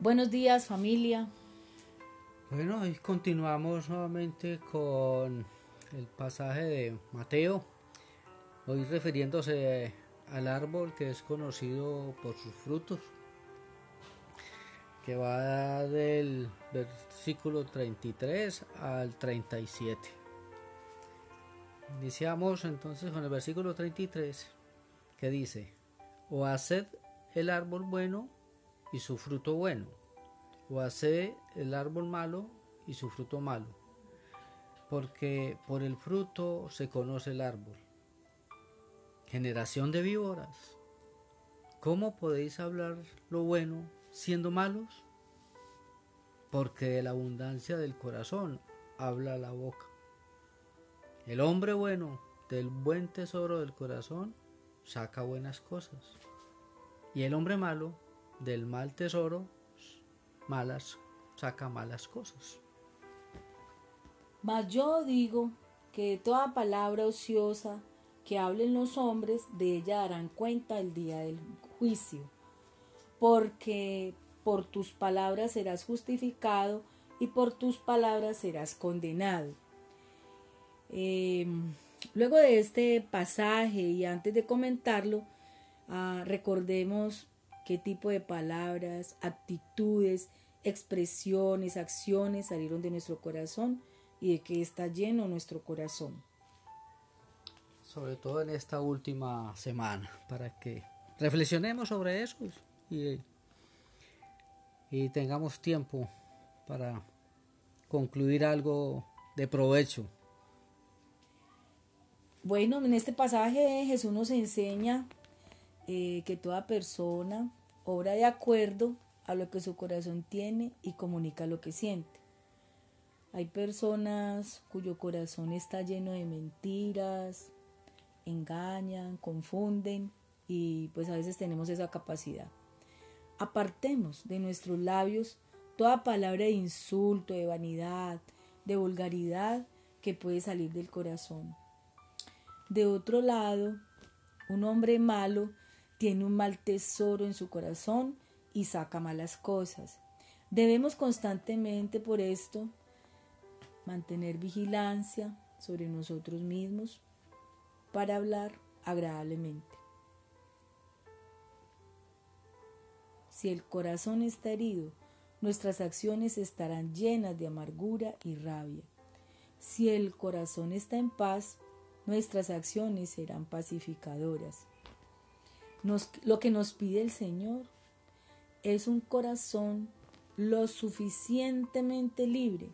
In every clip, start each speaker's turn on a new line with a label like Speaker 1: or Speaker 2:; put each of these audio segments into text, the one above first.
Speaker 1: Buenos días familia.
Speaker 2: Bueno, hoy continuamos nuevamente con el pasaje de Mateo, hoy refiriéndose al árbol que es conocido por sus frutos, que va del versículo 33 al 37. Iniciamos entonces con el versículo 33 que dice, o haced el árbol bueno y su fruto bueno, o haced el árbol malo y su fruto malo, porque por el fruto se conoce el árbol. Generación de víboras, ¿cómo podéis hablar lo bueno siendo malos? Porque de la abundancia del corazón habla la boca. El hombre bueno del buen tesoro del corazón saca buenas cosas. Y el hombre malo del mal tesoro malas saca malas cosas.
Speaker 1: Mas yo digo que toda palabra ociosa que hablen los hombres, de ella darán cuenta el día del juicio. Porque por tus palabras serás justificado y por tus palabras serás condenado. Em, luego de este pasaje y antes de comentarlo, ah, recordemos qué tipo de palabras, actitudes, expresiones, acciones salieron de nuestro corazón y de qué está lleno nuestro corazón.
Speaker 2: Sobre todo en esta última semana, para que reflexionemos sobre eso y, y tengamos tiempo para concluir algo de provecho.
Speaker 1: Bueno, en este pasaje Jesús nos enseña eh, que toda persona obra de acuerdo a lo que su corazón tiene y comunica lo que siente. Hay personas cuyo corazón está lleno de mentiras, engañan, confunden y pues a veces tenemos esa capacidad. Apartemos de nuestros labios toda palabra de insulto, de vanidad, de vulgaridad que puede salir del corazón. De otro lado, un hombre malo tiene un mal tesoro en su corazón y saca malas cosas. Debemos constantemente por esto mantener vigilancia sobre nosotros mismos para hablar agradablemente. Si el corazón está herido, nuestras acciones estarán llenas de amargura y rabia. Si el corazón está en paz, nuestras acciones serán pacificadoras. Lo que nos pide el Señor es un corazón lo suficientemente libre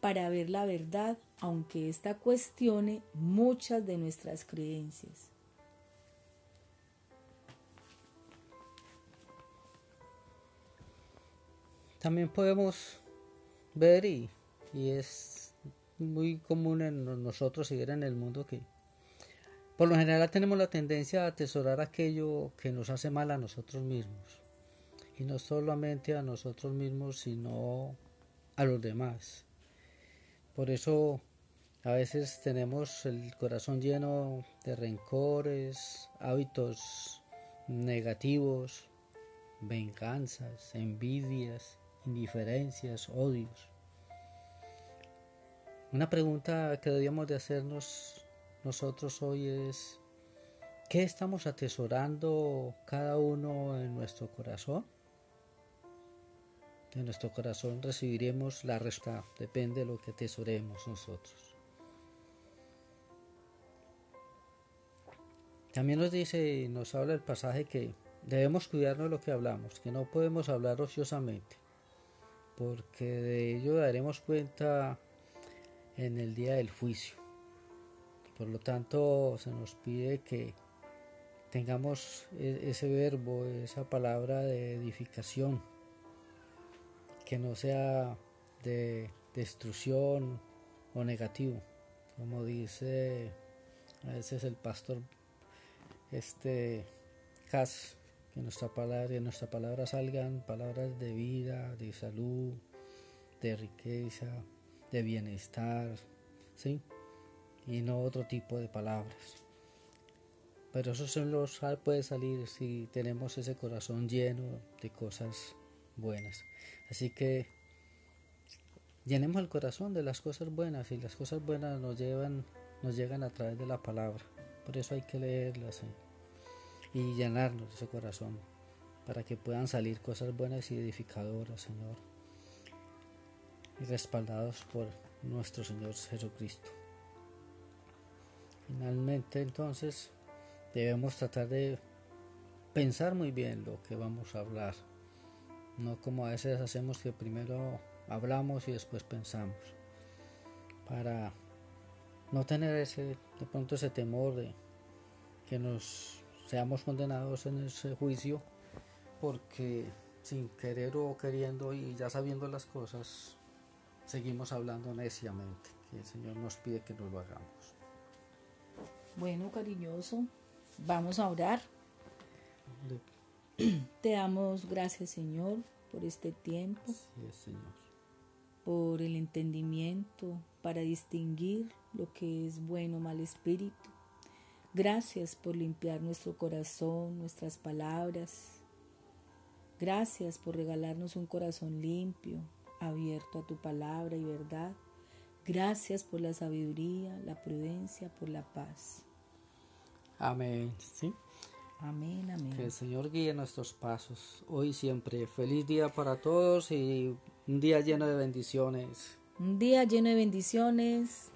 Speaker 1: para ver la verdad, aunque ésta cuestione muchas de nuestras creencias.
Speaker 2: También podemos ver, y, es muy común en nosotros y en el mundo, que por lo general tenemos la tendencia a atesorar aquello que nos hace mal a nosotros mismos. Y no solamente a nosotros mismos, sino a los demás. Por eso a veces tenemos el corazón lleno de rencores, hábitos negativos, venganzas, envidias, indiferencias, odios. Una pregunta que debíamos de hacernos nosotros hoy es, ¿qué estamos atesorando cada uno en nuestro corazón? de nuestro corazón recibiremos la resta, depende de lo que atesoremos nosotros. También nos dice, nos habla el pasaje que debemos cuidarnos de lo que hablamos, que no podemos hablar ociosamente, porque de ello daremos cuenta en el día del juicio. Por lo tanto, se nos pide que tengamos e-, ese verbo, esa palabra de edificación, que no sea de destrucción o negativo, como dice a veces el pastor este Cas, que nuestra palabra, en nuestra palabra salgan palabras de vida, de salud, de riqueza, de bienestar, ¿sí? Y no otro tipo de palabras. Pero eso solo puede salir si tenemos ese corazón lleno de cosas buenas. Así que llenemos el corazón de las cosas buenas y las cosas buenas nos llevan, nos llegan a través de la palabra. Por eso hay que leerlas y llenarnos de ese corazón para que puedan salir cosas buenas y edificadoras, Señor, y respaldados por nuestro Señor Jesucristo. Finalmente, entonces, debemos tratar de pensar muy bien lo que vamos a hablar, no como a veces hacemos que primero hablamos y después pensamos, para no tener ese, de pronto ese temor de que nos seamos condenados en ese juicio porque sin querer o queriendo y ya sabiendo las cosas, seguimos hablando neciamente, que el Señor nos pide que nos lo hagamos.
Speaker 1: Bueno, cariñoso, vamos a orar. Te damos gracias, Señor, por este tiempo. Por el entendimiento para distinguir lo que es bueno o mal espíritu. Gracias por limpiar nuestro corazón, nuestras palabras, Gracias por regalarnos un corazón limpio, abierto a tu palabra y verdad. Gracias por la sabiduría, la prudencia, por la paz.
Speaker 2: Amén. ¿Sí?
Speaker 1: Amén, amén.
Speaker 2: Que el Señor guíe nuestros pasos hoy y siempre. Feliz día para todos y un día lleno de bendiciones.
Speaker 1: Un día lleno de bendiciones.